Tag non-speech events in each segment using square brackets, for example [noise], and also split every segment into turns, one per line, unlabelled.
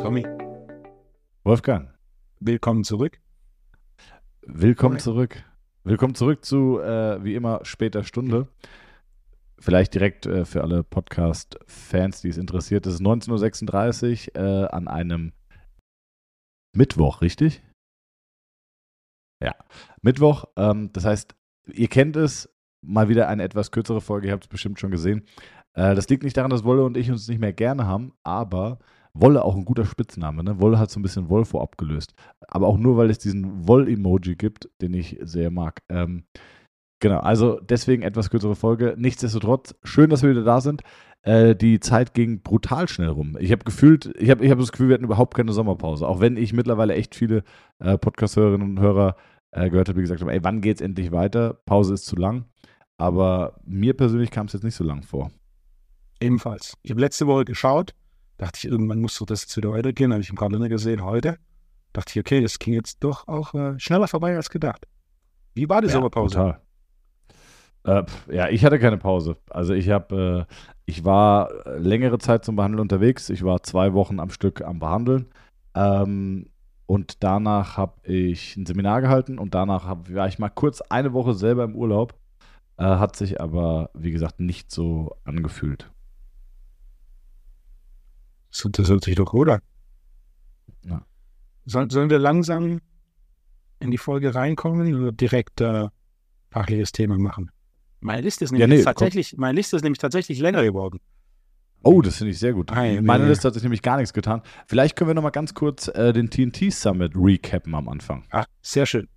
Tommy,
Wolfgang,
willkommen zurück.
willkommen
Hi.
zurück. Willkommen zurück zu, äh, wie immer, später Stunde. Vielleicht direkt äh, für alle Podcast-Fans, die es interessiert. Es ist 19.36 Uhr äh, an einem Mittwoch, richtig? Ja, Mittwoch. Ähm, das heißt, ihr kennt es, mal wieder eine etwas kürzere Folge, ihr habt es bestimmt schon gesehen. Äh, das liegt nicht daran, dass Wolle und ich uns nicht mehr gerne haben, aber Wolle auch ein guter Spitzname. Ne? Wolle hat so ein bisschen Wolfo abgelöst. Aber auch nur, weil es diesen Woll-Emoji gibt, den ich sehr mag. Ähm, genau, also deswegen etwas kürzere Folge. Nichtsdestotrotz, schön, dass wir wieder da sind. Äh, die Zeit ging brutal schnell rum. Ich habe gefühlt, ich habe ich hab das Gefühl, wir hatten überhaupt keine Sommerpause. Auch wenn ich mittlerweile echt viele äh, Podcast-Hörerinnen und Hörer äh, gehört habe, die gesagt haben, ey, wann geht's endlich weiter? Pause ist zu lang. Aber mir persönlich kam es jetzt nicht so lang vor.
Ebenfalls. Ich habe letzte Woche geschaut, dachte ich, irgendwann muss doch das jetzt wieder weitergehen. Habe ich im Kalender gesehen, heute. Dachte ich, okay, das ging jetzt doch auch äh, schneller vorbei als gedacht. Wie war die Sommerpause?
Total. Äh, ja, ich hatte keine Pause. Also ich habe, äh, ich war äh, längere Zeit zum Behandeln unterwegs. Ich war zwei Wochen am Stück am Behandeln. Ähm, und danach habe ich ein Seminar gehalten und danach hab, war ich mal kurz eine Woche selber im Urlaub. Äh, hat sich aber, wie gesagt, nicht so angefühlt.
So, Das hört sich doch gut an.
Ja.
Soll, sollen wir langsam in die Folge reinkommen oder direkt äh, fachliches Thema machen? Meine Liste ist
Ja,
nämlich
nee,
tatsächlich, meine Liste ist nämlich tatsächlich länger geworden.
Oh, das finde ich sehr gut.
Ei,
Meine
nee.
Liste hat sich nämlich gar nichts getan. Vielleicht können wir noch mal ganz kurz äh, den TNT Summit recappen am Anfang.
Ah, sehr schön.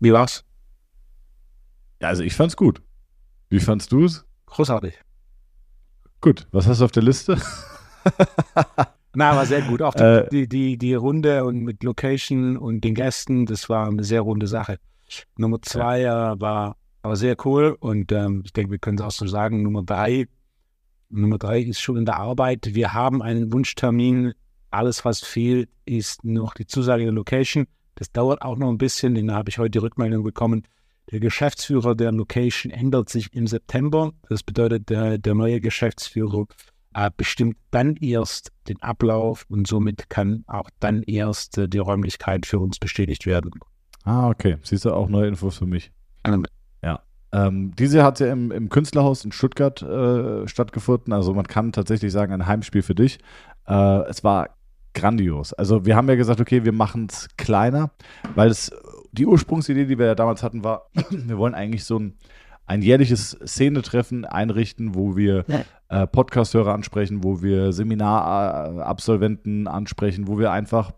Wie war's?
Ja, also ich fand's gut. Wie fandst du es?
Großartig.
Gut. Was hast du auf der Liste? [laughs]
Na, war sehr gut. Auch die,
Äh,
die, die, die Runde und mit Location und den Gästen, das war eine sehr runde Sache. Nummer zwei äh, war, war sehr cool und ähm, ich denke, wir können es auch so sagen. Nummer drei, Nummer drei ist schon in der Arbeit. Wir haben einen Wunschtermin. Alles, was fehlt, ist noch die Zusage der Location. Das dauert auch noch ein bisschen, denn da habe ich heute die Rückmeldung bekommen. Der Geschäftsführer der Location ändert sich im September. Das bedeutet, der, der neue Geschäftsführer äh, bestimmt dann erst den Ablauf und somit kann auch dann erst äh, die Räumlichkeit für uns bestätigt werden.
Ah, okay. Siehst du auch neue Infos für mich.
Ähm,
Ähm, diese hat ja im, im Künstlerhaus in Stuttgart äh, stattgefunden. Also man kann tatsächlich sagen, ein Heimspiel für dich. Äh, es war grandios. Also wir haben ja gesagt, okay, wir machen es kleiner, weil es die Ursprungsidee, die wir ja damals hatten, war, [clears throat] wir wollen eigentlich so ein, ein jährliches Szenetreffen einrichten, wo wir äh, Podcast-Hörer ansprechen, wo wir Seminarabsolventen ansprechen, wo wir einfach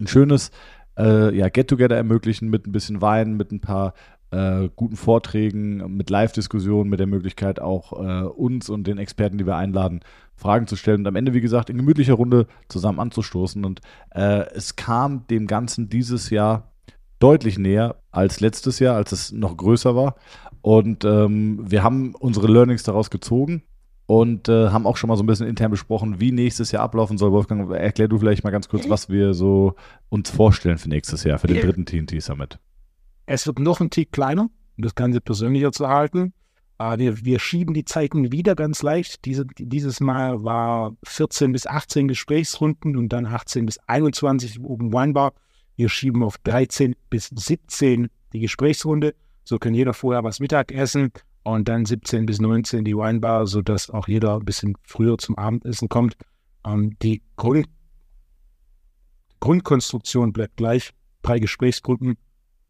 ein schönes äh, ja, Get-Together ermöglichen mit ein bisschen Wein, mit ein paar äh, guten Vorträgen, mit Live-Diskussionen, mit der Möglichkeit auch äh, uns und den Experten, die wir einladen, Fragen zu stellen und am Ende, wie gesagt, in gemütlicher Runde zusammen anzustoßen. Und äh, es kam dem Ganzen dieses Jahr deutlich näher als letztes Jahr, als es noch größer war. Und ähm, wir haben unsere Learnings daraus gezogen und äh, haben auch schon mal so ein bisschen intern besprochen, wie nächstes Jahr ablaufen soll. Wolfgang, erklär du vielleicht mal ganz kurz, was wir so uns vorstellen für nächstes Jahr, für den dritten TNT Summit.
Es wird noch ein Tick kleiner, um das Ganze persönlicher zu halten. Äh, wir, wir schieben die Zeiten wieder ganz leicht. Diese, dieses Mal war 14 bis 18 Gesprächsrunden und dann 18 bis 21 oben Weinbar. Wir schieben auf 13 bis 17 die Gesprächsrunde. So kann jeder vorher was Mittag essen und dann 17 bis 19 die Weinbar, sodass auch jeder ein bisschen früher zum Abendessen kommt. Ähm, die Grund Grundkonstruktion bleibt gleich. Drei Gesprächsgruppen,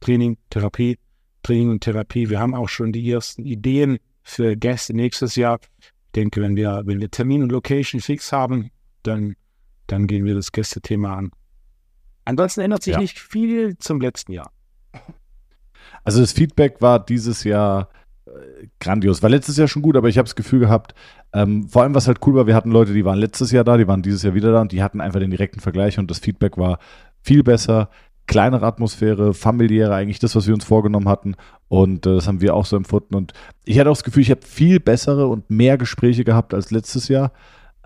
Training, Therapie, Training und Therapie. Wir haben auch schon die ersten Ideen für Gäste nächstes Jahr. Ich denke, wenn wir, wenn wir Termin und Location fix haben, dann, dann gehen wir das Gästethema an. Ansonsten ändert sich
Ja.
nicht viel zum letzten Jahr.
Also das Feedback war dieses Jahr äh, grandios. War letztes Jahr schon gut, aber ich habe das Gefühl gehabt, ähm, vor allem was halt cool war, wir hatten Leute, die waren letztes Jahr da, die waren dieses Jahr wieder da und die hatten einfach den direkten Vergleich und das Feedback war viel besser, kleinere Atmosphäre, familiäre, eigentlich das, was wir uns vorgenommen hatten und äh, das haben wir auch so empfunden und ich hatte auch das Gefühl, ich habe viel bessere und mehr Gespräche gehabt als letztes Jahr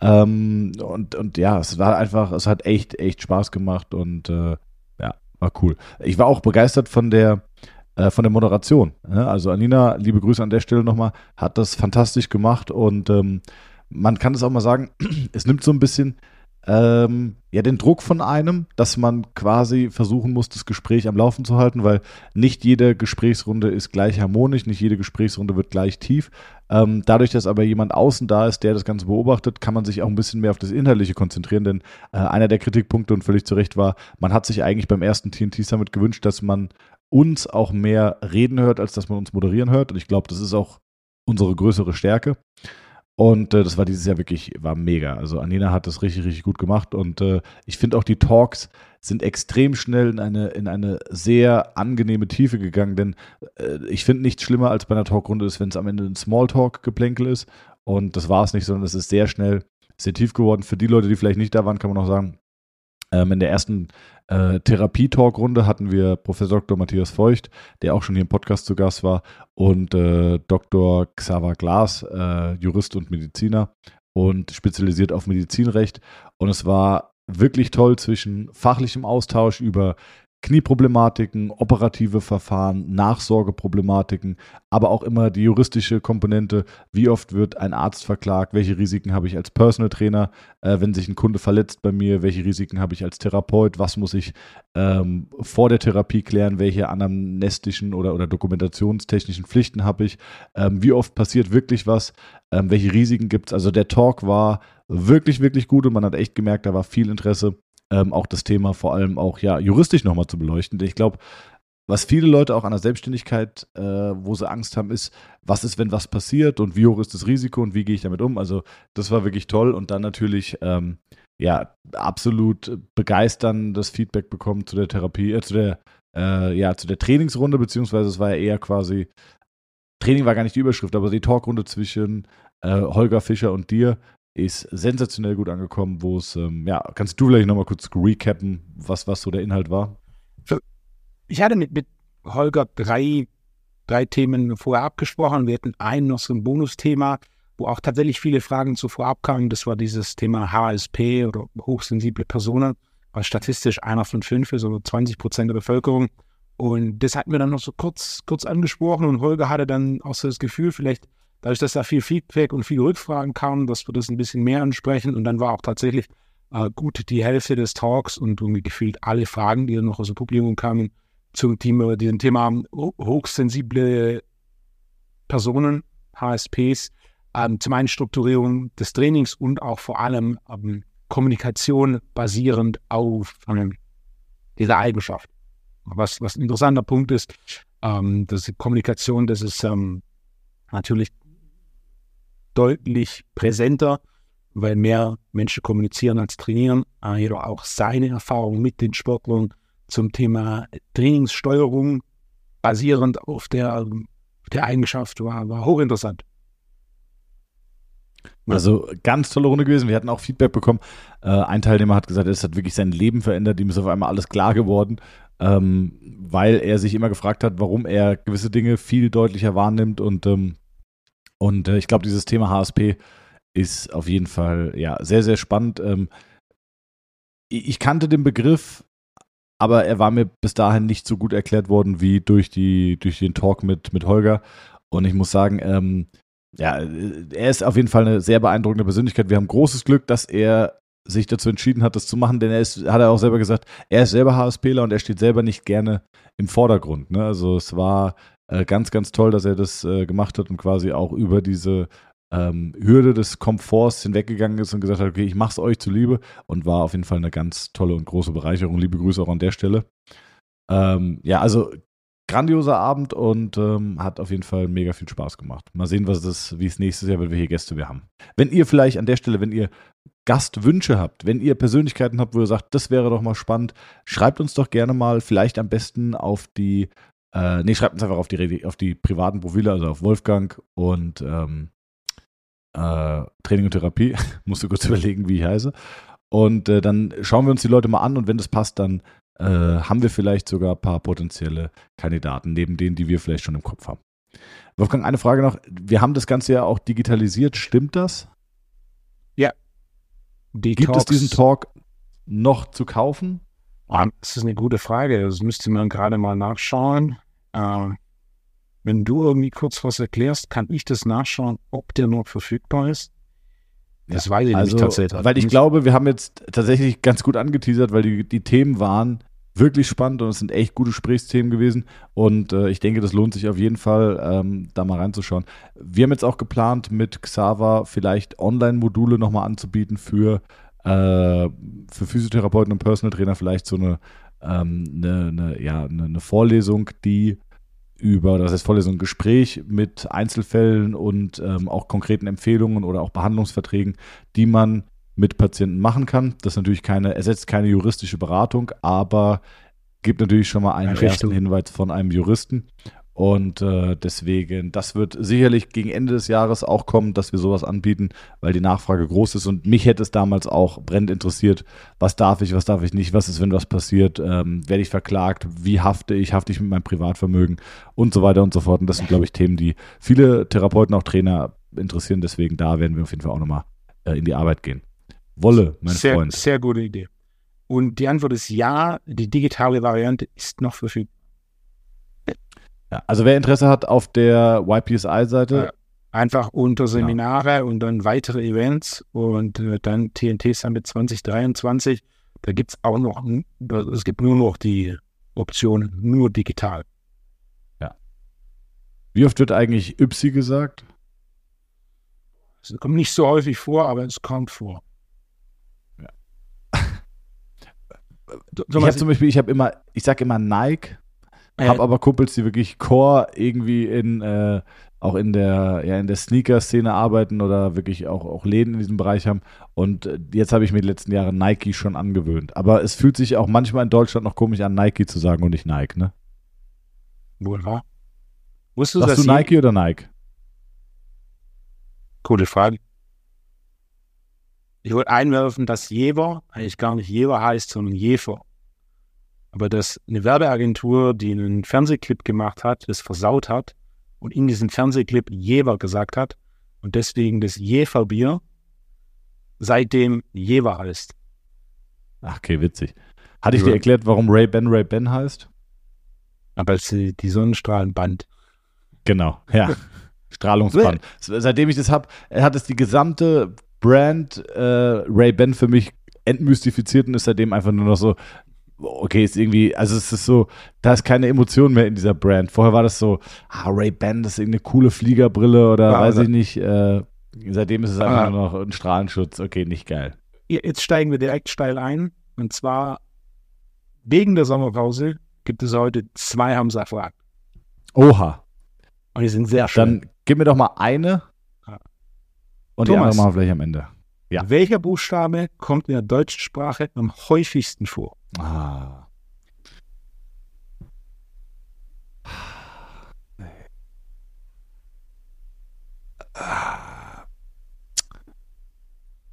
ähm, und, und ja, es war einfach, es hat echt, echt Spaß gemacht und äh, ja, war cool. Ich war auch begeistert von der äh, von der Moderation. Ne? Also Anina, liebe Grüße an der Stelle nochmal, hat das fantastisch gemacht und ähm, man kann es auch mal sagen, [clears throat] es nimmt so ein bisschen ähm, ja den Druck von einem, dass man quasi versuchen muss, das Gespräch am Laufen zu halten, weil nicht jede Gesprächsrunde ist gleich harmonisch, nicht jede Gesprächsrunde wird gleich tief. Ähm, dadurch, dass aber jemand außen da ist, der das Ganze beobachtet, kann man sich auch ein bisschen mehr auf das Inhaltliche konzentrieren, denn äh, einer der Kritikpunkte und völlig zu Recht war, man hat sich eigentlich beim ersten TNT Summit gewünscht, dass man uns auch mehr reden hört, als dass man uns moderieren hört. Und ich glaube, das ist auch unsere größere Stärke. Und äh, das war dieses Jahr wirklich, war mega. Also Anina hat das richtig, richtig gut gemacht. Und äh, ich finde auch die Talks sind extrem schnell in eine, in eine sehr angenehme Tiefe gegangen. Denn äh, ich finde nichts schlimmer als bei einer Talkrunde ist, wenn es am Ende ein Smalltalk-Geplänkel ist. Und das war es nicht, sondern es ist sehr schnell, sehr tief geworden. Für die Leute, die vielleicht nicht da waren, kann man auch sagen, ähm, in der ersten äh, Therapie-Talk-Runde hatten wir Professor Dr. Matthias Feucht, der auch schon hier im Podcast zu Gast war, und äh, Dr. Xaver Glas, äh, Jurist und Mediziner und spezialisiert auf Medizinrecht. Und es war wirklich toll zwischen fachlichem Austausch über Knieproblematiken, operative Verfahren, Nachsorgeproblematiken, aber auch immer die juristische Komponente. Wie oft wird ein Arzt verklagt? Welche Risiken habe ich als Personal Trainer, äh, wenn sich ein Kunde verletzt bei mir? Welche Risiken habe ich als Therapeut? Was muss ich ähm, vor der Therapie klären? Welche anamnestischen oder, oder dokumentationstechnischen Pflichten habe ich? Ähm, wie oft passiert wirklich was? Ähm, welche Risiken gibt es? Also der Talk war wirklich, wirklich gut und man hat echt gemerkt, da war viel Interesse ähm, auch das Thema vor allem auch ja juristisch nochmal zu beleuchten. Ich glaube, was viele Leute auch an der Selbstständigkeit, äh, wo sie Angst haben, ist, was ist, wenn was passiert und wie hoch ist das Risiko und wie gehe ich damit um? Also das war wirklich toll und dann natürlich ähm, ja absolut begeisterndes Feedback bekommen zu der Therapie, äh, zu der äh, ja zu der Trainingsrunde beziehungsweise es war ja eher quasi Training war gar nicht die Überschrift, aber die Talkrunde zwischen äh, Holger Fischer und dir, ist sensationell gut angekommen, wo es, ähm, ja, kannst du vielleicht nochmal kurz recappen, was, was so der Inhalt war?
Ich hatte mit, mit Holger drei, drei Themen vorher abgesprochen. Wir hatten ein noch so ein Bonusthema, wo auch tatsächlich viele Fragen zuvor abkamen. Das war dieses Thema HSP oder hochsensible Personen, was statistisch einer von fünf ist, oder 20 Prozent der Bevölkerung. Und das hatten wir dann noch so kurz, kurz angesprochen und Holger hatte dann auch so das Gefühl, vielleicht dadurch, dass da viel Feedback und viele Rückfragen kamen, dass wir das ein bisschen mehr ansprechen. Und dann war auch tatsächlich äh, gut die Hälfte des Talks und irgendwie gefühlt alle Fragen, die dann noch aus dem Publikum kamen, zum Thema, diesem Thema hochsensible Personen, HSPs, ähm, zum einen Strukturierung des Trainings und auch vor allem ähm, Kommunikation basierend auf ähm, dieser Eigenschaft. Was, was ein interessanter Punkt ist, ähm, dass Kommunikation, das ist ähm, natürlich deutlich präsenter, weil mehr Menschen kommunizieren als trainieren. Jedoch auch seine Erfahrung mit den Sportlern zum Thema Trainingssteuerung basierend auf der, der Eigenschaft war, war hochinteressant.
Also ganz tolle Runde gewesen. Wir hatten auch Feedback bekommen. Äh, ein Teilnehmer hat gesagt, es hat wirklich sein Leben verändert. Ihm ist auf einmal alles klar geworden, ähm, weil er sich immer gefragt hat, warum er gewisse Dinge viel deutlicher wahrnimmt und ähm, und äh, ich glaube, dieses Thema HSP ist auf jeden Fall ja sehr, sehr spannend. Ähm, ich kannte den Begriff, aber er war mir bis dahin nicht so gut erklärt worden wie durch, die, durch den Talk mit, mit Holger. Und ich muss sagen, ähm, ja, er ist auf jeden Fall eine sehr beeindruckende Persönlichkeit. Wir haben großes Glück, dass er sich dazu entschieden hat, das zu machen, denn er ist, hat er auch selber gesagt, er ist selber HSPler und er steht selber nicht gerne im Vordergrund. Ne? Also es war äh, ganz, ganz toll, dass er das äh, gemacht hat und quasi auch über diese ähm, Hürde des Komforts hinweggegangen ist und gesagt hat, okay, ich mache es euch zuliebe und war auf jeden Fall eine ganz tolle und große Bereicherung. Liebe Grüße auch an der Stelle. Ähm, ja, also grandioser Abend und ähm, hat auf jeden Fall mega viel Spaß gemacht. Mal sehen, was es, wie es nächstes Jahr, wenn wir hier Gäste wir haben. Wenn ihr vielleicht an der Stelle, wenn ihr Gastwünsche habt, wenn ihr Persönlichkeiten habt, wo ihr sagt, das wäre doch mal spannend, schreibt uns doch gerne mal, vielleicht am besten auf die äh, nee, schreibt uns einfach auf die, auf die privaten Profile, also auf Wolfgang und ähm, äh, Training und Therapie. [laughs] Musst du kurz überlegen, wie ich heiße. Und äh, dann schauen wir uns die Leute mal an und wenn das passt, dann äh, haben wir vielleicht sogar ein paar potenzielle Kandidaten, neben denen, die wir vielleicht schon im Kopf haben. Wolfgang, eine Frage noch. Wir haben das Ganze ja auch digitalisiert. Stimmt das?
Ja.
Die Gibt Talks. es diesen Talk noch zu kaufen?
Das ist eine gute Frage. Das müsste man gerade mal nachschauen. äh, wenn du irgendwie kurz was erklärst, kann ich das nachschauen, ob der noch verfügbar ist. Das ja, weiß ich also, nicht tatsächlich.
Weil ich glaube, wir haben jetzt tatsächlich ganz gut angeteasert, weil die, die Themen waren wirklich spannend und es sind echt gute Gesprächsthemen gewesen. Und äh, ich denke, das lohnt sich auf jeden Fall, ähm, da mal reinzuschauen. Wir haben jetzt auch geplant, mit Xava vielleicht Online-Module nochmal anzubieten für, für Physiotherapeuten und Personal Trainer, vielleicht so eine, ähm, eine, eine, ja, eine, eine Vorlesung, die über, das heißt Vorlesung, Gespräch mit Einzelfällen und ähm, auch konkreten Empfehlungen oder auch Behandlungsverträgen, die man mit Patienten machen kann. Das ist natürlich keine, ersetzt keine juristische Beratung, aber gibt natürlich schon mal einen Richtung. ersten Hinweis von einem Juristen. Und äh, deswegen, das wird sicherlich gegen Ende des Jahres auch kommen, dass wir sowas anbieten, weil die Nachfrage groß ist. Und mich hätte es damals auch brennend interessiert, was darf ich, was darf ich nicht, was ist, wenn was passiert, ähm, werde ich verklagt, wie hafte ich, hafte ich mit meinem Privatvermögen und so weiter und so fort. Und das sind, glaube ich, Themen, die viele Therapeuten, auch Trainer interessieren. Deswegen da werden wir auf jeden Fall auch nochmal äh, in die Arbeit gehen. Wolle, mein
sehr,
Freund.
Sehr gute Idee. Und die Antwort ist ja, die digitale Variante ist noch verfügbar.
Ja, also wer Interesse hat auf der YPSI-Seite.
Einfach unter Seminare ja. und dann weitere Events und äh, dann TNT Summit 2023. Da gibt es auch noch, es gibt nur noch die Option, nur digital.
Ja. Wie oft wird eigentlich YPSI gesagt?
Es kommt nicht so häufig vor, aber es kommt vor.
ich habe zum Beispiel, ich habe immer, ich sage immer Nike, äh, habe aber Kumpels, die wirklich Core irgendwie in äh, auch in der ja in der Sneaker-Szene arbeiten oder wirklich auch auch Läden in diesem Bereich haben. Und äh, jetzt habe ich mir die letzten Jahre Nike schon angewöhnt. Aber es fühlt sich auch manchmal in Deutschland noch komisch an, Nike zu sagen und nicht Nike, ne?
Wohl wahr?
Wusstest du, Sagst du Nike oder Nike?
Coole Frage. Ich wollte einwerfen, dass Jever eigentlich gar nicht Jever heißt, sondern Jefer. Aber dass eine Werbeagentur, die einen Fernsehclip gemacht hat, das versaut hat und in diesem Fernsehclip Jever gesagt hat und deswegen das Jeferbier seitdem Jever heißt.
Ach, okay, witzig. Hatte ich dir erklärt, warum Ray Ben Ray Ben heißt?
Aber es ist die Sonnenstrahlenband.
Genau, ja. [laughs] Strahlungsband. Seitdem ich das habe, hat es die gesamte Brand äh, Ray-Ban für mich entmystifiziert und ist seitdem einfach nur noch so, okay, ist irgendwie, also es ist so, da ist keine Emotion mehr in dieser Brand. Vorher war das so, ah, Ray-Ban, das ist irgendeine coole Fliegerbrille oder ja, weiß oder? ich nicht. Äh, seitdem ist es einfach ah. nur noch ein Strahlenschutz. Okay, nicht geil.
Jetzt steigen wir direkt steil ein. Und zwar wegen der Sommerpause gibt es heute zwei Hamza-Fragen.
Oha.
Und die sind sehr schön.
Dann gib mir doch mal eine und Thomas, die andere machen wir vielleicht am Ende.
Ja. Welcher Buchstabe kommt in der deutschen Sprache am häufigsten vor?
Ah.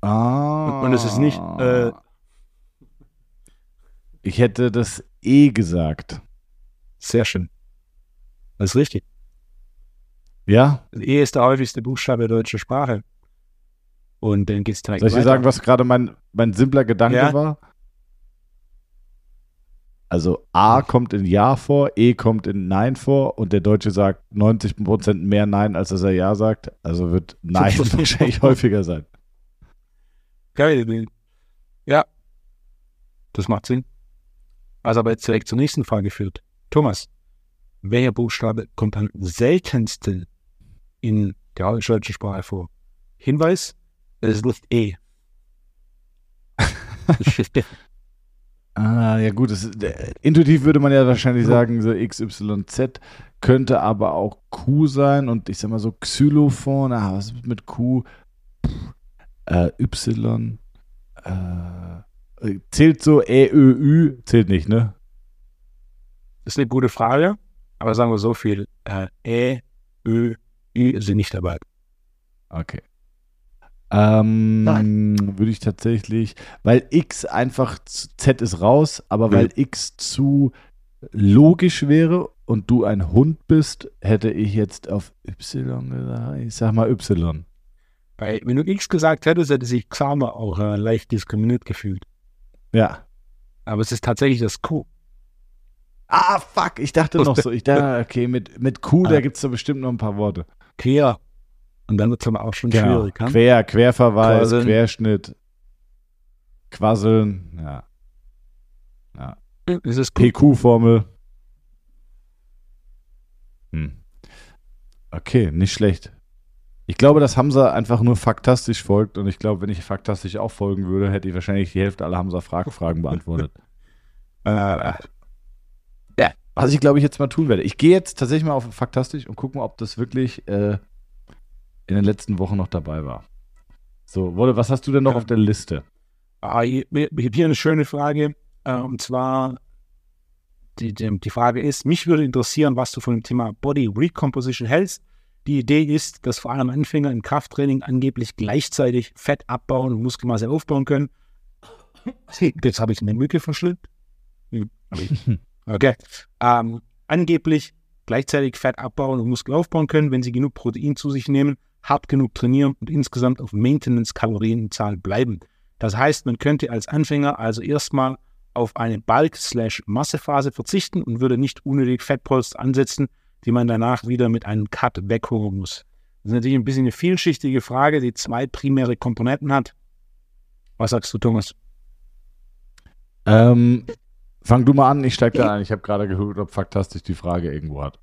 Ah. Und es ist nicht. Äh,
ich hätte das E gesagt.
Sehr schön. Das ist richtig.
Ja?
E ist der häufigste Buchstabe der deutschen Sprache. Und dann geht es direkt
Soll ich dir sagen, was gerade mein, mein simpler Gedanke ja. war? Also A kommt in Ja vor, E kommt in Nein vor und der Deutsche sagt 90% mehr Nein, als dass er Ja sagt. Also wird Nein [laughs] wahrscheinlich häufiger sein.
Geil. Ja, das macht Sinn. Was aber jetzt direkt zur nächsten Frage führt. Thomas, welcher Buchstabe kommt am seltensten in der deutschen Sprache vor? Hinweis, es ist nicht E. [laughs]
ah, ja gut, ist, äh, intuitiv würde man ja wahrscheinlich sagen, so XYZ könnte aber auch Q sein und ich sag mal so Xylophon, ah, was ist mit Q? Äh, y. Äh, zählt so E, Ö, Ü, zählt nicht, ne?
Das ist eine gute Frage, aber sagen wir so viel. Äh, e, Ö, Ü sind nicht dabei.
Okay. Ähm, würde ich tatsächlich, weil X einfach, Z ist raus, aber weil X zu logisch wäre und du ein Hund bist, hätte ich jetzt auf Y gesagt. Ich sag mal Y.
Weil, wenn du X gesagt hättest, hätte sich Xama auch äh, leicht diskriminiert gefühlt.
Ja.
Aber es ist tatsächlich das Q.
Ah, fuck, ich dachte noch so. Ich [laughs] dachte, okay, mit, mit Q, da gibt es da bestimmt noch ein paar Worte.
Quer. Und dann wird es aber auch schon
Genau.
schwierig. Kann?
Quer, Querverweis,
Quasseln.
Querschnitt, Quasseln, ja. ja. PQ-Formel. Hm. Okay, nicht schlecht. Ich glaube, dass Hamza einfach nur faktastisch folgt und ich glaube, wenn ich faktastisch auch folgen würde, hätte ich wahrscheinlich die Hälfte aller Hamza-Fragen beantwortet. [laughs]
Äh,
Was ich glaube ich jetzt mal tun werde. Ich gehe jetzt tatsächlich mal auf faktastisch und gucke mal, ob das wirklich äh, in den letzten Wochen noch dabei war. So, Wolle, was hast du denn noch
Ja.
auf der Liste?
Ah, Ich ich habe hier eine schöne Frage. Äh, und zwar, die, die, Frage ist, mich würde interessieren, was du von dem Thema Body Recomposition hältst. Die Idee ist, dass vor allem Anfänger im Krafttraining angeblich gleichzeitig Fett abbauen und Muskelmasse aufbauen können. Jetzt habe ich eine Mücke verschluckt. Hm. [laughs] Okay. Ähm, angeblich gleichzeitig Fett abbauen und Muskel aufbauen können, wenn sie genug Protein zu sich nehmen, hart genug trainieren und insgesamt auf Maintenance-Kalorienzahl bleiben. Das heißt, man könnte als Anfänger also erstmal auf eine Bulk-Massephase verzichten und würde nicht unnötig Fettpolster ansetzen, die man danach wieder mit einem Cut wegholen muss. Das ist natürlich ein bisschen eine vielschichtige Frage, die zwei primäre Komponenten hat. Was sagst du, Thomas?
Ähm, fang du mal an, ich steige da ein. Ich habe gerade gehört, ob faktastisch die Frage irgendwo hat.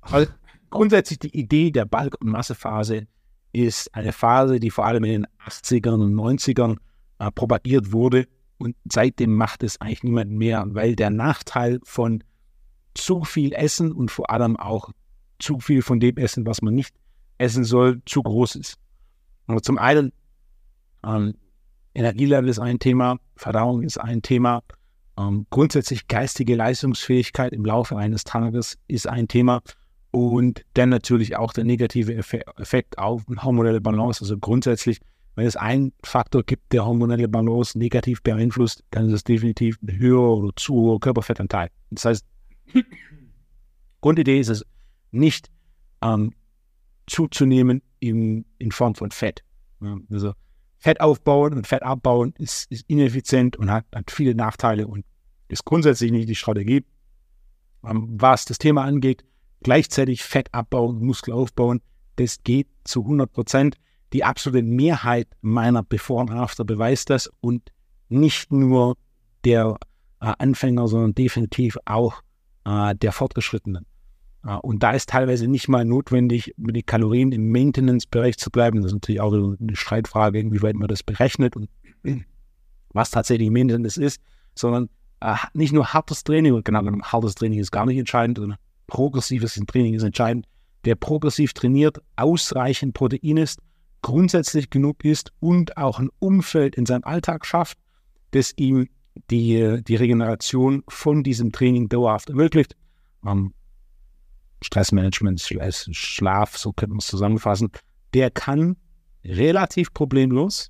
Grundsätzlich die Idee der Bulk- und Massephase ist eine Phase, die vor allem in den 80ern und 90ern äh, propagiert wurde. Und seitdem macht es eigentlich niemand mehr, weil der Nachteil von zu viel Essen und vor allem auch zu viel von dem Essen, was man nicht essen soll, zu groß ist. Aber zum einen, ähm, Energielevel ist ein Thema, Verdauung ist ein Thema, ähm, grundsätzlich geistige Leistungsfähigkeit im Laufe eines Tages ist ein Thema und dann natürlich auch der negative Effe Effekt auf hormonelle Balance. Also grundsätzlich, wenn es einen Faktor gibt, der hormonelle Balance negativ beeinflusst, dann ist es definitiv ein höherer oder zu hoher Körperfettanteil. Das heißt, [clears throat] Grundidee ist es nicht ähm, zuzunehmen in, in Form von Fett. Also Fett aufbauen und Fett abbauen ist, ist ineffizient und hat, hat viele Nachteile und ist grundsätzlich nicht die Strategie. Ähm, was das Thema angeht, gleichzeitig Fett abbauen, Muskel aufbauen, das geht zu 100 Prozent. Die absolute Mehrheit meiner Before und After beweist das und nicht nur der äh, Anfänger, sondern definitiv auch äh, der Fortgeschrittenen. Äh, und da ist teilweise nicht mal notwendig, mit den Kalorien im Maintenance-Bereich zu bleiben. Das ist natürlich auch eine Streitfrage, inwieweit man das berechnet und [clears throat] was tatsächlich Maintenance ist, sondern äh, nicht nur hartes Training, genau, hartes Training ist gar nicht entscheidend, sondern progressives Training ist entscheidend. Der progressiv trainiert, ausreichend Protein ist, grundsätzlich genug ist und auch ein Umfeld in seinem Alltag schafft, das ihm die, die Regeneration von diesem Training dauerhaft ermöglicht. Ähm, Stressmanagement, Schla- Schlaf, so könnte man es zusammenfassen, der kann relativ problemlos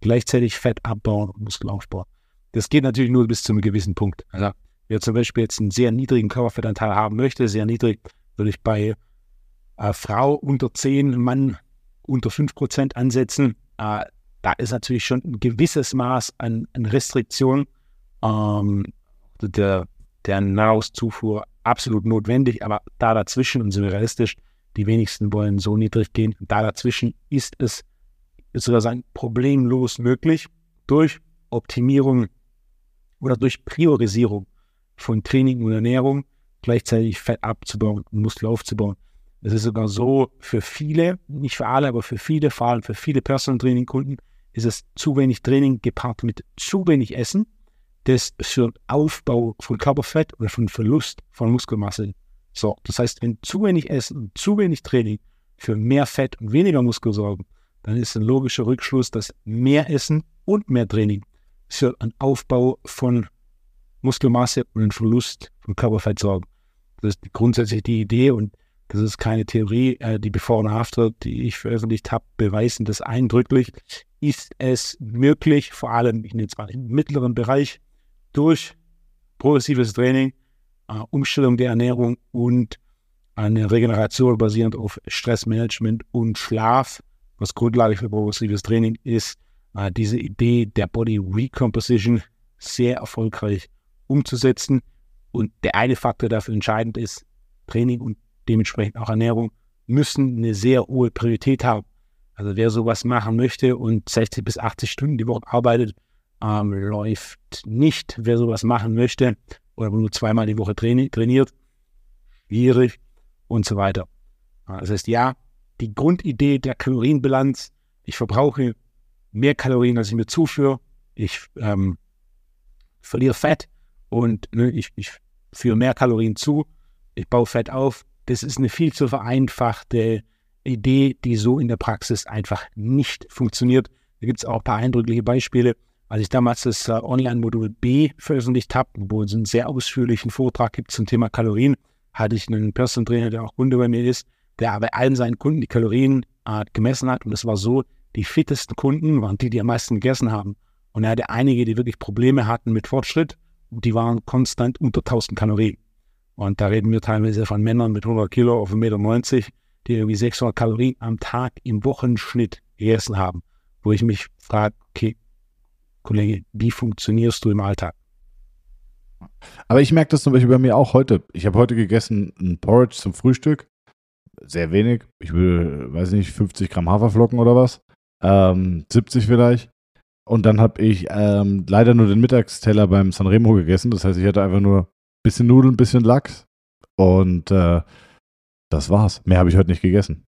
gleichzeitig Fett abbauen und Muskel aufbauen. Das geht natürlich nur bis zu einem gewissen Punkt. Also, wer zum Beispiel jetzt einen sehr niedrigen Körperfettanteil haben möchte, sehr niedrig, würde ich bei äh, Frau unter 10, Mann unter 5% ansetzen. Äh, da ist natürlich schon ein gewisses Maß an, an Restriktion ähm, der, der Nahrungszufuhr absolut notwendig, aber da dazwischen, und sind wir realistisch, die wenigsten wollen so niedrig gehen. Da dazwischen ist es, ist sogar sagen, problemlos möglich, durch Optimierung oder durch Priorisierung von Training und Ernährung gleichzeitig Fett abzubauen und Muskel aufzubauen. Es ist sogar so für viele, nicht für alle, aber für viele, vor allem für viele Personal Training Kunden, ist es zu wenig Training gepaart mit zu wenig Essen, das für den Aufbau von Körperfett oder für den Verlust von Muskelmasse sorgt. Das heißt, wenn zu wenig Essen und zu wenig Training für mehr Fett und weniger Muskel sorgen, dann ist ein logischer Rückschluss, dass mehr Essen und mehr Training für einen Aufbau von Muskelmasse und einen Verlust von Körperfett sorgen. Das ist grundsätzlich die Idee und das ist keine Theorie. Äh, die Before und After, die ich veröffentlicht habe, beweisen das eindrücklich. Ist es möglich, vor allem, ich nenne jetzt mal im mittleren Bereich, durch progressives Training, äh, Umstellung der Ernährung und eine Regeneration basierend auf Stressmanagement und Schlaf, was Grundlage für progressives Training ist, äh, diese Idee der Body Recomposition sehr erfolgreich umzusetzen. Und der eine Faktor dafür entscheidend ist, Training und dementsprechend auch Ernährung müssen eine sehr hohe Priorität haben. Also wer sowas machen möchte und 60 bis 80 Stunden die Woche arbeitet, ähm, läuft nicht. Wer sowas machen möchte oder nur zweimal die Woche traini trainiert, schwierig und so weiter. Das heißt, ja, die Grundidee der Kalorienbilanz, ich verbrauche mehr Kalorien, als ich mir zuführe, ich ähm, verliere Fett und ne, ich, ich führe mehr Kalorien zu, ich baue Fett auf. Das ist eine viel zu vereinfachte Idee, die so in der Praxis einfach nicht funktioniert. Da gibt es auch ein paar eindrückliche Beispiele. Als ich damals das äh, Online-Modul B veröffentlicht habe, wo es einen sehr ausführlichen Vortrag gibt zum Thema Kalorien, hatte ich einen Personal Trainer, der auch Kunde bei mir ist, der bei allen seinen Kunden die Kalorien gemessen hat. Und es war so, die fittesten Kunden waren die, die am meisten gegessen haben. Und er hatte einige, die wirklich Probleme hatten mit Fortschritt die waren konstant unter 1000 Kalorien. Und da reden wir teilweise von Männern mit 100 Kilo auf 1,90 Meter, die irgendwie 600 Kalorien am Tag im Wochenschnitt gegessen haben. Wo ich mich frage, okay, Kollege, wie funktionierst du im Alltag?
Aber ich merke das zum Beispiel bei mir auch heute. Ich habe heute gegessen ein Porridge zum Frühstück. Sehr wenig. Ich will, weiß nicht, 50 Gramm Haferflocken oder was. Ähm, 70 vielleicht. Und dann habe ich ähm, leider nur den Mittagsteller beim Sanremo gegessen. Das heißt, ich hatte einfach nur ein bisschen Nudeln, ein bisschen Lachs. Und äh, das war's. Mehr habe ich heute nicht gegessen.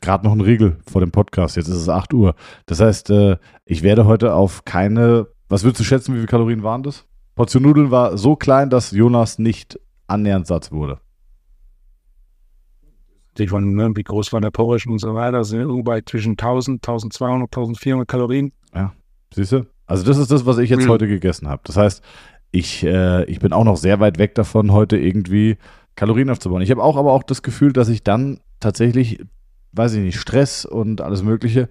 Gerade noch ein Riegel vor dem Podcast. Jetzt ist es 8 Uhr. Das heißt, äh, ich werde heute auf keine. Was würdest du schätzen, wie viele Kalorien waren das? Portion Nudeln war so klein, dass Jonas nicht annähernd satt wurde.
Von, ne, wie groß war der Porridge und so weiter, sind irgendwo bei zwischen 1000, 1200, 1400 Kalorien.
Siehst du? Also das ist das, was ich jetzt mhm. heute gegessen habe. Das heißt, ich, äh, ich bin auch noch sehr weit weg davon, heute irgendwie Kalorien aufzubauen. Ich habe auch aber auch das Gefühl, dass ich dann tatsächlich, weiß ich nicht, Stress und alles Mögliche,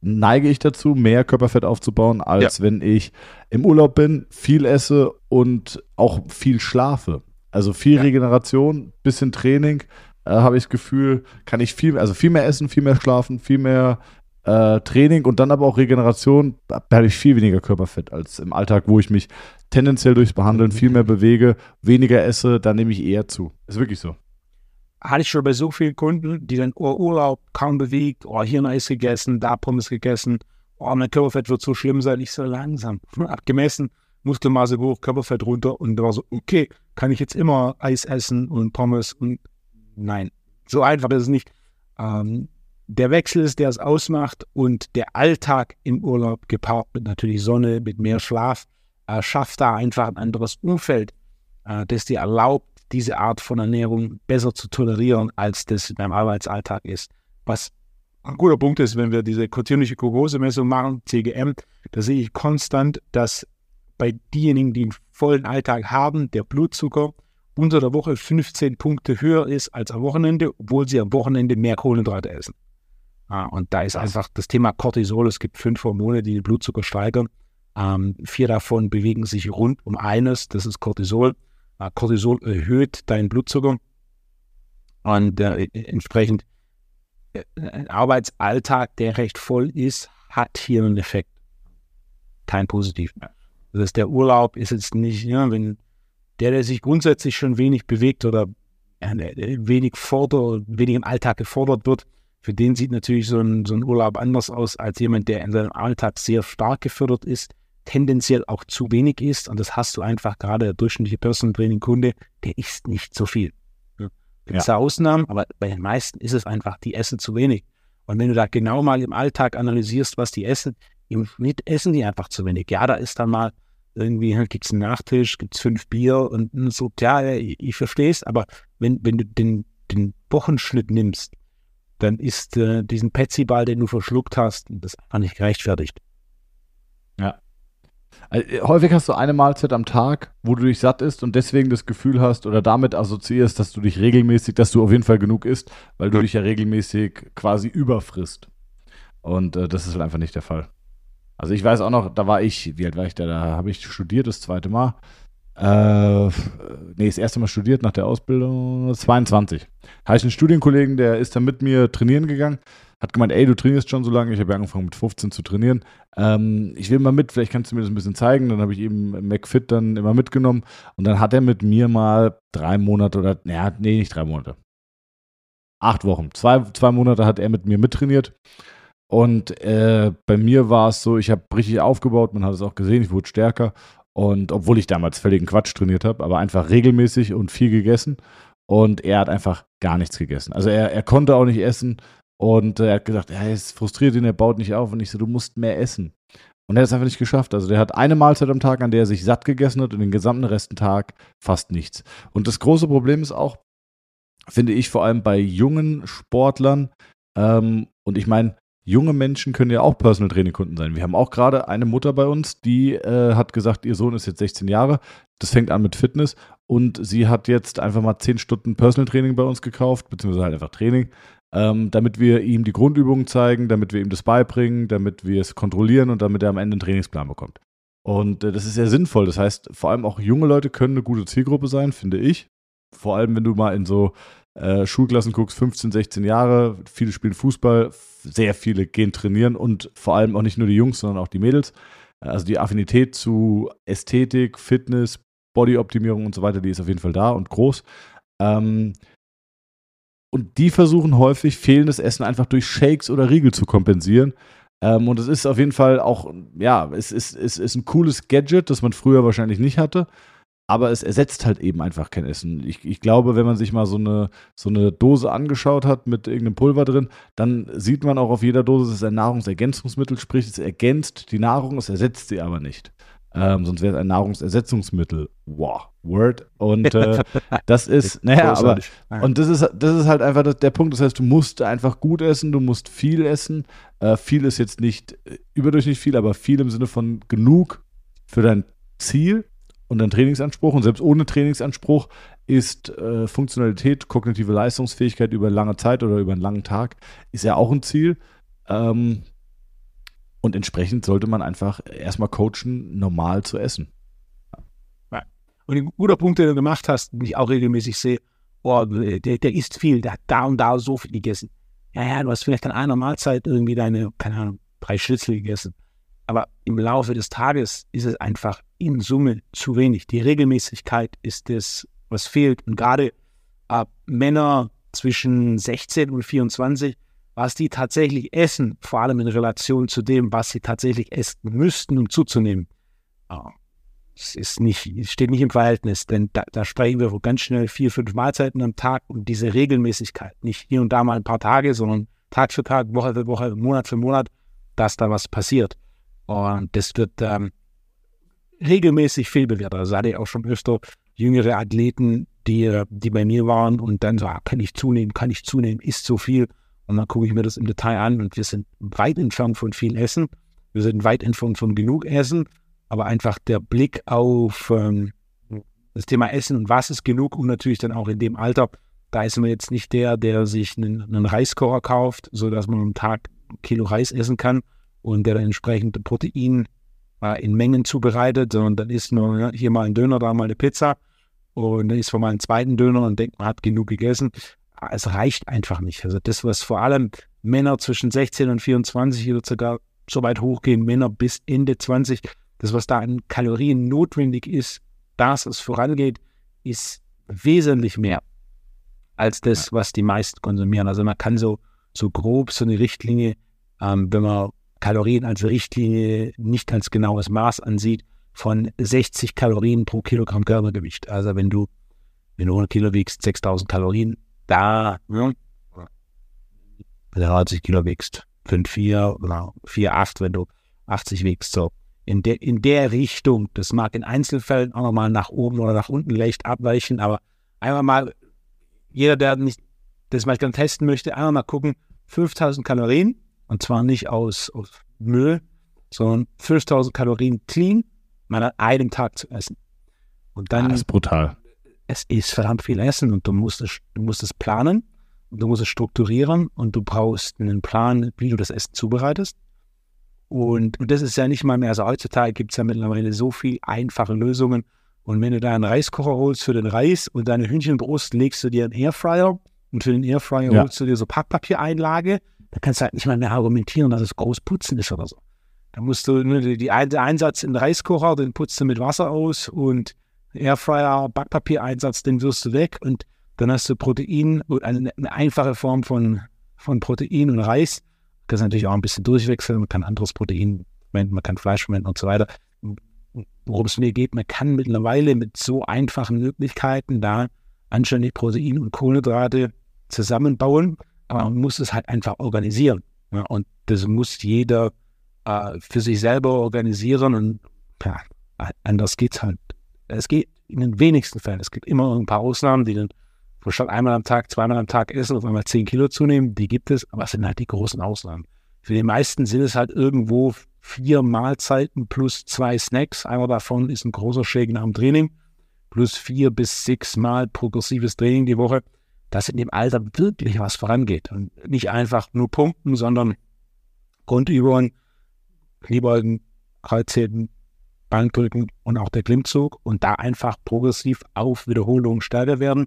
neige ich dazu, mehr Körperfett aufzubauen, als ja. wenn ich im Urlaub bin, viel esse und auch viel schlafe. Also viel ja. Regeneration, bisschen Training, äh, habe ich das Gefühl, kann ich viel, also viel mehr essen, viel mehr schlafen, viel mehr äh, Training und dann aber auch Regeneration, da habe ich viel weniger Körperfett als im Alltag, wo ich mich tendenziell durchs Behandeln viel mehr bewege, weniger esse, da nehme ich eher zu. Ist wirklich so.
Hatte ich schon bei so vielen Kunden, die dann oh, Urlaub kaum bewegt, oh, hier ein Eis gegessen, da Pommes gegessen, oh, mein Körperfett wird so schlimm sein, ich so langsam. [laughs] Abgemessen, Muskelmasse hoch, Körperfett runter und da war so, okay, kann ich jetzt immer Eis essen und Pommes und nein, so einfach ist es nicht. Ähm, der Wechsel ist, der es ausmacht und der Alltag im Urlaub gepaart mit natürlich Sonne, mit mehr Schlaf, äh, schafft da einfach ein anderes Umfeld, äh, das dir erlaubt, diese Art von Ernährung besser zu tolerieren, als das beim Arbeitsalltag ist. Was ein guter Punkt ist, wenn wir diese kontinuierliche Glukosemessung machen, CGM, da sehe ich konstant, dass bei denjenigen, die einen vollen Alltag haben, der Blutzucker unter der Woche 15 Punkte höher ist als am Wochenende, obwohl sie am Wochenende mehr Kohlenhydrate essen. Ah, und da ist einfach das Thema Cortisol. Es gibt fünf Hormone, die den Blutzucker steigern. Ähm, vier davon bewegen sich rund um eines, das ist Cortisol. Äh, Cortisol erhöht deinen Blutzucker. Und äh, entsprechend äh, ein Arbeitsalltag, der recht voll ist, hat hier einen Effekt. Kein positiv. Das heißt, der Urlaub ist jetzt nicht, ja, wenn der, der sich grundsätzlich schon wenig bewegt oder äh, wenig fordert, wenig im Alltag gefordert wird, für den sieht natürlich so ein, so ein Urlaub anders aus als jemand, der in seinem Alltag sehr stark gefördert ist, tendenziell auch zu wenig isst. Und das hast du einfach gerade der durchschnittliche Personal Training Kunde, der isst nicht so viel. Ja. Gibt es ja. Ausnahmen, aber bei den meisten ist es einfach, die essen zu wenig. Und wenn du da genau mal im Alltag analysierst, was die essen, im Schnitt essen die einfach zu wenig. Ja, da ist dann mal irgendwie, halt, gibt es einen Nachtisch, gibt es fünf Bier und so, ja, ich, ich verstehe es, aber wenn, wenn du den, den Wochenschnitt nimmst, dann ist äh, diesen Petsy-Ball, den du verschluckt hast, das einfach nicht gerechtfertigt.
Ja. Also, häufig hast du eine Mahlzeit am Tag, wo du dich satt isst und deswegen das Gefühl hast oder damit assoziierst, dass du dich regelmäßig, dass du auf jeden Fall genug isst, weil du dich ja regelmäßig quasi überfrisst. Und äh, das ist halt einfach nicht der Fall. Also ich weiß auch noch, da war ich, wie alt war ich da? Da habe ich studiert das zweite Mal. Äh, nee, das erste Mal studiert nach der Ausbildung, 22. Habe ich einen Studienkollegen, der ist dann mit mir trainieren gegangen hat gemeint, ey, du trainierst schon so lange, ich habe ja angefangen mit 15 zu trainieren. Ähm, ich will mal mit, vielleicht kannst du mir das ein bisschen zeigen. Dann habe ich eben McFit dann immer mitgenommen und dann hat er mit mir mal drei Monate oder, naja, nee, nicht drei Monate. Acht Wochen. Zwei, zwei Monate hat er mit mir mittrainiert. Und äh, bei mir war es so, ich habe richtig aufgebaut, man hat es auch gesehen, ich wurde stärker. Und obwohl ich damals völligen Quatsch trainiert habe, aber einfach regelmäßig und viel gegessen. Und er hat einfach gar nichts gegessen. Also er, er konnte auch nicht essen. Und er hat gesagt, er ist frustriert ihn, er baut nicht auf. Und ich so, du musst mehr essen. Und er hat es einfach nicht geschafft. Also der hat eine Mahlzeit am Tag, an der er sich satt gegessen hat und den gesamten Resten Tag fast nichts. Und das große Problem ist auch, finde ich, vor allem bei jungen Sportlern, ähm, und ich meine, junge Menschen können ja auch Personal Training Kunden sein. Wir haben auch gerade eine Mutter bei uns, die äh, hat gesagt, ihr Sohn ist jetzt 16 Jahre. Das fängt an mit Fitness und sie hat jetzt einfach mal 10 Stunden Personal Training bei uns gekauft, beziehungsweise halt einfach Training, ähm, damit wir ihm die Grundübungen zeigen, damit wir ihm das beibringen, damit wir es kontrollieren und damit er am Ende einen Trainingsplan bekommt. Und äh, das ist sehr sinnvoll. Das heißt, vor allem auch junge Leute können eine gute Zielgruppe sein, finde ich. Vor allem, wenn du mal in so äh, Schulklassen guckst, 15, 16 Jahre, viele spielen Fußball, sehr viele gehen trainieren und vor allem auch nicht nur die Jungs, sondern auch die Mädels. Also die Affinität zu Ästhetik, Fitness, Bodyoptimierung und so weiter, die ist auf jeden Fall da und groß. Ähm, und die versuchen häufig, fehlendes Essen einfach durch Shakes oder Riegel zu kompensieren. Ähm, und es ist auf jeden Fall auch, ja, es ist, es ist ein cooles Gadget, das man früher wahrscheinlich nicht hatte aber es ersetzt halt eben einfach kein Essen. Ich, ich, glaube, wenn man sich mal so eine, so eine Dose angeschaut hat mit irgendeinem Pulver drin, dann sieht man auch auf jeder Dose, es ist ein Nahrungsergänzungsmittel, sprich, es ergänzt die Nahrung, es ersetzt sie aber nicht. Ähm, sonst wäre es ein Nahrungsersetzungsmittel. Wow, Word. Und äh, [laughs] das ist, naja, aber, und das ist, das ist halt einfach der Punkt. Das heißt, du musst einfach gut essen, du musst viel essen. Äh, viel ist jetzt nicht äh, überdurchschnittlich viel, aber viel im Sinne von genug für dein Ziel und ein Trainingsanspruch. Und selbst ohne Trainingsanspruch ist äh, Funktionalität, kognitive Leistungsfähigkeit über lange Zeit oder über einen langen Tag, ist ja auch ein Ziel. Ähm, und entsprechend sollte man einfach erstmal coachen, normal zu essen.
Ja. Und ein guter Punkt, den du gemacht hast, den ich auch regelmäßig sehe, oh, der, der isst viel, der hat da und da so viel gegessen. Ja, ja, du hast vielleicht an einer Mahlzeit irgendwie deine, keine Ahnung, drei Schnitzel gegessen. Aber im Laufe des Tages ist es einfach in Summe zu wenig. Die Regelmäßigkeit ist das, was fehlt. Und gerade äh, Männer zwischen 16 und 24, was die tatsächlich essen, vor allem in Relation zu dem, was sie tatsächlich essen müssten, um zuzunehmen, es ist nicht, steht nicht im Verhältnis, denn da, da sprechen wir ganz schnell vier, fünf Mahlzeiten am Tag und diese Regelmäßigkeit, nicht hier und da mal ein paar Tage, sondern Tag für Tag, Woche für Woche, Monat für Monat, dass da was passiert. Und das wird ähm, regelmäßig fehlbewertet. Also hatte ich auch schon öfter jüngere Athleten, die, die bei mir waren und dann so, ah, kann ich zunehmen, kann ich zunehmen, ist so viel. Und dann gucke ich mir das im Detail an und wir sind weit entfernt von viel Essen. Wir sind weit entfernt von genug Essen, aber einfach der Blick auf ähm, das Thema Essen und was ist genug und natürlich dann auch in dem Alter, da ist man jetzt nicht der, der sich einen, einen Reiskocher kauft, sodass man am Tag ein Kilo Reis essen kann und der dann entsprechend Protein äh, in Mengen zubereitet, sondern dann ist nur ja, hier mal ein Döner, da mal eine Pizza und dann ist man mal einen zweiten Döner und denkt, man hat genug gegessen. Es reicht einfach nicht. Also das, was vor allem Männer zwischen 16 und 24 oder sogar so weit hochgehen, Männer bis Ende 20, das, was da an Kalorien notwendig ist, dass es vorangeht, ist wesentlich mehr als das, was die meisten konsumieren. Also man kann so, so grob so eine Richtlinie, ähm, wenn man Kalorien als Richtlinie nicht als genaues Maß ansieht, von 60 Kalorien pro Kilogramm Körpergewicht. Also wenn du, wenn du 100 Kilo wiegst, 6000 Kalorien, da, wenn du 80 Kilo wiegst, 5,4 oder 4,8, wenn du 80 wiegst, so. In, de, in der Richtung, das mag in Einzelfällen auch nochmal nach oben oder nach unten leicht abweichen, aber einmal mal, jeder, der nicht, das mal gerne testen möchte, einmal mal gucken, 5000 Kalorien, und zwar nicht aus, aus Müll, sondern 5000 Kalorien clean mal an einem Tag zu essen.
Und dann. Das ist brutal.
Es ist verdammt viel Essen und du musst es, du musst es planen und du musst es strukturieren und du brauchst einen Plan, wie du das Essen zubereitest. Und, und das ist ja nicht mal mehr, also heutzutage gibt es ja mittlerweile so viele einfache Lösungen. Und wenn du da einen Reiskocher holst für den Reis und deine Hühnchenbrust legst du dir einen Airfryer und für den Airfryer ja. holst du dir so Packpapiereinlage da kannst du halt nicht mal mehr argumentieren, dass es groß putzen ist oder so. Da musst du nur die, die Einsatz in den Reiskocher, den putzt du mit Wasser aus und Airfryer, Backpapiereinsatz, den wirst du weg und dann hast du Protein, eine, eine einfache Form von, von Protein und Reis. Du kannst natürlich auch ein bisschen durchwechseln, man kann anderes Protein verwenden, man kann Fleisch verwenden und so weiter. Worum es mir geht, man kann mittlerweile mit so einfachen Möglichkeiten da anständig Protein und Kohlenhydrate zusammenbauen, aber man muss es halt einfach organisieren. Ja, und das muss jeder äh, für sich selber organisieren und ja, anders geht es halt. Es geht in den wenigsten Fällen. Es gibt immer ein paar Ausnahmen, die dann statt einmal am Tag, zweimal am Tag essen, auf einmal zehn Kilo zunehmen. Die gibt es, aber es sind halt die großen Ausnahmen. Für die meisten sind es halt irgendwo vier Mahlzeiten plus zwei Snacks. Einer davon ist ein großer Shake dem Training, plus vier bis sechs Mal progressives Training die Woche. Dass in dem Alter wirklich was vorangeht. Und nicht einfach nur pumpen, sondern Grundübungen, Kniebeugen, Kreuzheben, Bankdrücken und auch der Klimmzug und da einfach progressiv auf Wiederholungen stärker werden.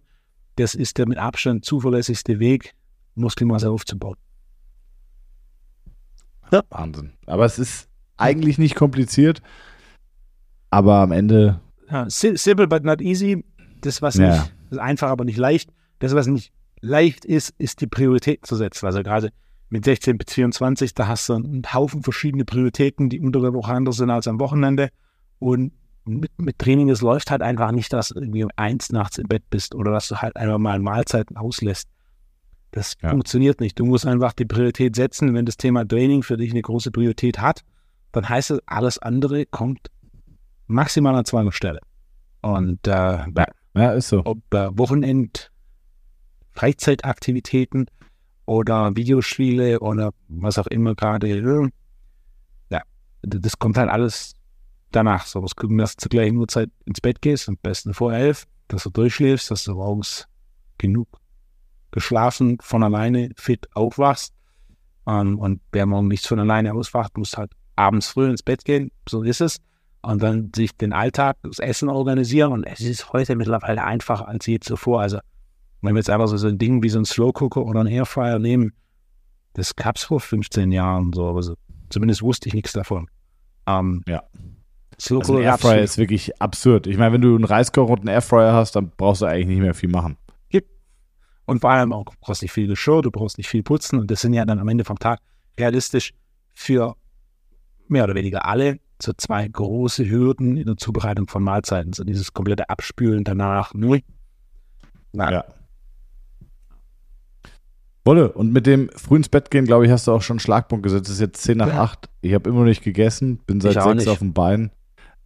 Das ist der mit Abstand zuverlässigste Weg, Muskelmasse aufzubauen.
Ja. Wahnsinn. Aber es ist eigentlich nicht kompliziert, aber am Ende.
Ja, simple but not easy. Das, was ja. nicht, das ist einfach, aber nicht leicht. Das, was nicht leicht ist, ist die Prioritäten zu setzen. Also gerade mit 16 bis 24, da hast du einen Haufen verschiedene Prioritäten, die unter der Woche anders sind als am Wochenende. Und mit, mit Training, es läuft halt einfach nicht, dass du irgendwie um eins nachts im Bett bist oder dass du halt einfach mal Mahlzeiten auslässt. Das ja. funktioniert nicht. Du musst einfach die Priorität setzen. Wenn das Thema Training für dich eine große Priorität hat, dann heißt es, alles andere kommt maximal an zweiter Stelle. Und äh,
ja, ist so.
ob äh, Wochenend, Freizeitaktivitäten oder Videospiele oder was auch immer gerade, ja, das kommt halt alles danach. So, was gucken, dass du zur gleichen Uhrzeit ins Bett gehst, am besten vor elf, dass du durchschläfst, dass du morgens genug geschlafen, von alleine fit aufwachst. Um, und wer morgen nichts von alleine auswacht, muss halt abends früh ins Bett gehen, so ist es. Und dann sich den Alltag, das Essen organisieren. Und es ist heute mittlerweile einfacher als je zuvor. Also, wenn wir jetzt einfach so, ein Ding wie so ein Slow Cooker oder ein Airfryer nehmen, das gab es vor 15 Jahren so. Also, zumindest wusste ich nichts davon.
Um, ja. Slow also ein Airfryer ist wirklich absurd. Ich meine, wenn du einen Reiskocher und einen Airfryer hast, dann brauchst du eigentlich nicht mehr viel machen.
Und vor allem auch, du brauchst nicht viel Geschirr, du brauchst nicht viel putzen. Und das sind ja dann am Ende vom Tag realistisch für mehr oder weniger alle so zwei große Hürden in der Zubereitung von Mahlzeiten. So dieses komplette Abspülen danach. Nein.
Ja. Wolle, und mit dem früh ins Bett gehen, glaube ich, hast du auch schon einen Schlagpunkt gesetzt. Es ist jetzt 10 nach ja. 8. Ich habe immer noch nicht gegessen, bin seit 6 auf dem Bein.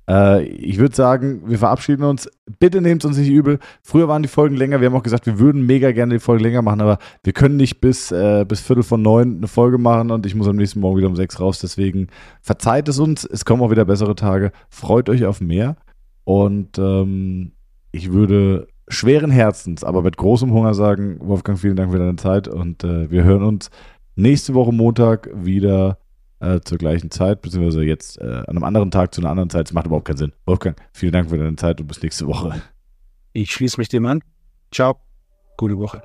Äh, ich würde sagen, wir verabschieden uns. Bitte nehmt uns nicht übel. Früher waren die Folgen länger. Wir haben auch gesagt, wir würden mega gerne die Folgen länger machen, aber wir können nicht bis, äh, bis Viertel von neun eine Folge machen und ich muss am nächsten Morgen wieder um sechs raus. Deswegen verzeiht es uns. Es kommen auch wieder bessere Tage. Freut euch auf mehr. Und ähm, ich würde schweren Herzens, aber mit großem Hunger sagen, Wolfgang, vielen Dank für deine Zeit und äh, wir hören uns nächste Woche Montag wieder äh, zur gleichen Zeit, beziehungsweise jetzt äh, an einem anderen Tag zu einer anderen Zeit. Das macht überhaupt keinen Sinn. Wolfgang, vielen Dank für deine Zeit und bis nächste Woche.
Ich schließe mich dem an. Ciao. Gute Woche.